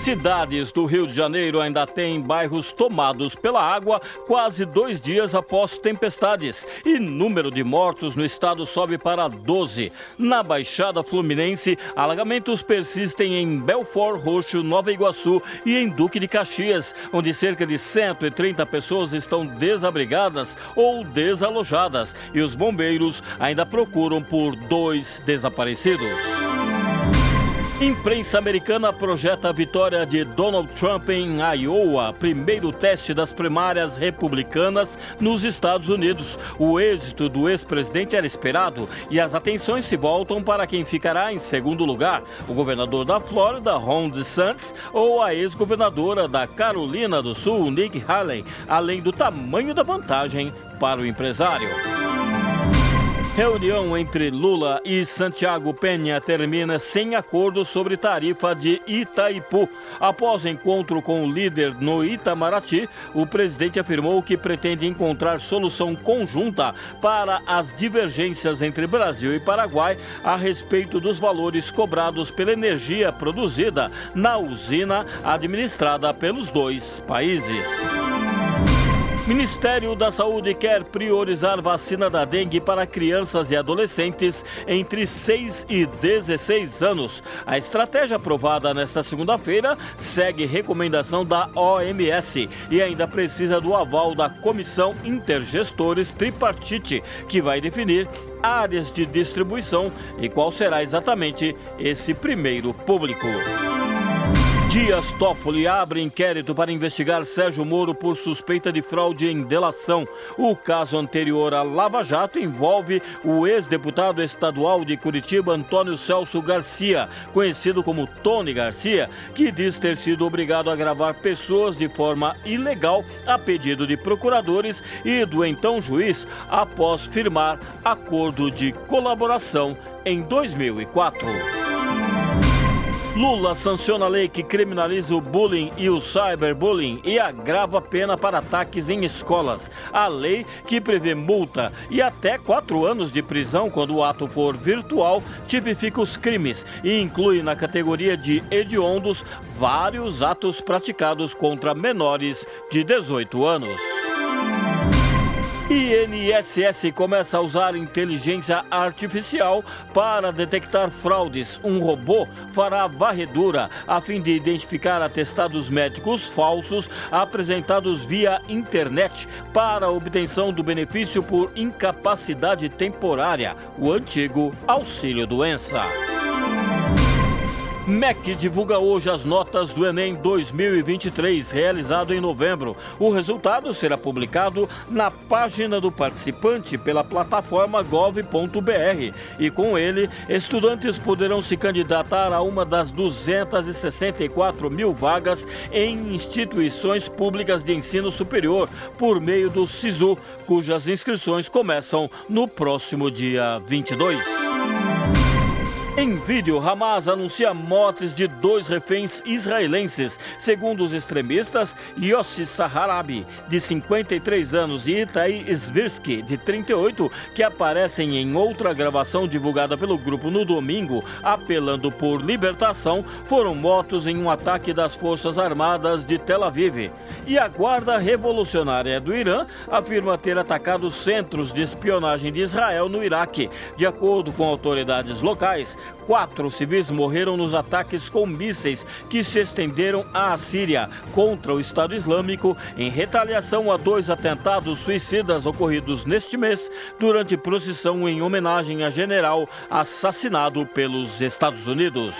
Cidades do Rio de Janeiro ainda têm bairros tomados pela água quase dois dias após tempestades. E número de mortos no estado sobe para 12. Na Baixada Fluminense, alagamentos persistem em Belfort Roxo, Nova Iguaçu e em Duque de Caxias, onde cerca de 130 pessoas estão desabrigadas ou desalojadas. E os bombeiros ainda procuram por dois desaparecidos. Imprensa americana projeta a vitória de Donald Trump em Iowa, primeiro teste das primárias republicanas nos Estados Unidos. O êxito do ex-presidente era esperado e as atenções se voltam para quem ficará em segundo lugar: o governador da Flórida, Ron DeSantis, ou a ex-governadora da Carolina do Sul, Nick Haley, além do tamanho da vantagem para o empresário. Reunião entre Lula e Santiago Penha termina sem acordo sobre tarifa de Itaipu. Após encontro com o líder no Itamaraty, o presidente afirmou que pretende encontrar solução conjunta para as divergências entre Brasil e Paraguai a respeito dos valores cobrados pela energia produzida na usina administrada pelos dois países. Ministério da Saúde quer priorizar vacina da dengue para crianças e adolescentes entre 6 e 16 anos. A estratégia aprovada nesta segunda-feira segue recomendação da OMS e ainda precisa do aval da Comissão Intergestores Tripartite, que vai definir áreas de distribuição e qual será exatamente esse primeiro público. Dias Toffoli abre inquérito para investigar Sérgio Moro por suspeita de fraude em delação. O caso anterior à Lava Jato envolve o ex-deputado estadual de Curitiba, Antônio Celso Garcia, conhecido como Tony Garcia, que diz ter sido obrigado a gravar pessoas de forma ilegal a pedido de procuradores e do então juiz após firmar acordo de colaboração em 2004. Lula sanciona a lei que criminaliza o bullying e o cyberbullying e agrava a pena para ataques em escolas. A lei que prevê multa e até quatro anos de prisão quando o ato for virtual tipifica os crimes e inclui na categoria de hediondos vários atos praticados contra menores de 18 anos. INSS começa a usar inteligência artificial para detectar fraudes. Um robô fará varredura a fim de identificar atestados médicos falsos apresentados via internet para obtenção do benefício por incapacidade temporária, o antigo auxílio doença. MEC divulga hoje as notas do Enem 2023, realizado em novembro. O resultado será publicado na página do participante pela plataforma gov.br e com ele, estudantes poderão se candidatar a uma das 264 mil vagas em instituições públicas de ensino superior por meio do SISU, cujas inscrições começam no próximo dia 22. Em vídeo, Hamas anuncia mortes de dois reféns israelenses. Segundo os extremistas, Yossi Saharabi, de 53 anos, e Itai Svirsky, de 38, que aparecem em outra gravação divulgada pelo grupo no domingo, apelando por libertação, foram mortos em um ataque das Forças Armadas de Tel Aviv. E a Guarda Revolucionária do Irã afirma ter atacado centros de espionagem de Israel no Iraque. De acordo com autoridades locais, Quatro civis morreram nos ataques com mísseis que se estenderam à Síria contra o Estado Islâmico em retaliação a dois atentados suicidas ocorridos neste mês durante procissão em homenagem a general assassinado pelos Estados Unidos.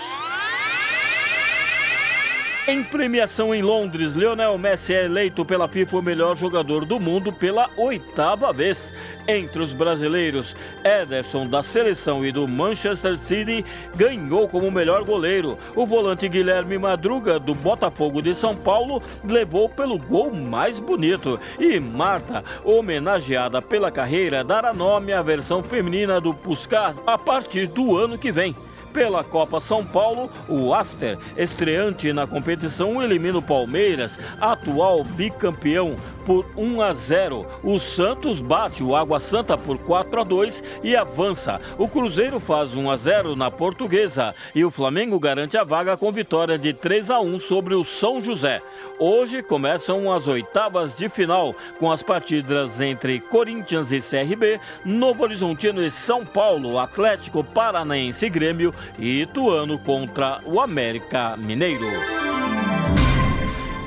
Em premiação em Londres, Lionel Messi é eleito pela FIFA o melhor jogador do mundo pela oitava vez. Entre os brasileiros, Ederson da seleção e do Manchester City ganhou como melhor goleiro. O volante Guilherme Madruga do Botafogo de São Paulo levou pelo gol mais bonito. E Marta, homenageada pela carreira, dará nome à versão feminina do Puskas a partir do ano que vem. Pela Copa São Paulo, o Aster, estreante na competição, elimina o Palmeiras, atual bicampeão por 1 a 0. O Santos bate o Água Santa por 4 a 2 e avança. O Cruzeiro faz 1 a 0 na Portuguesa e o Flamengo garante a vaga com vitória de 3 a 1 sobre o São José. Hoje começam as oitavas de final com as partidas entre Corinthians e CRB, Novo Horizontino e São Paulo, Atlético Paranaense e Grêmio e Ituano contra o América Mineiro.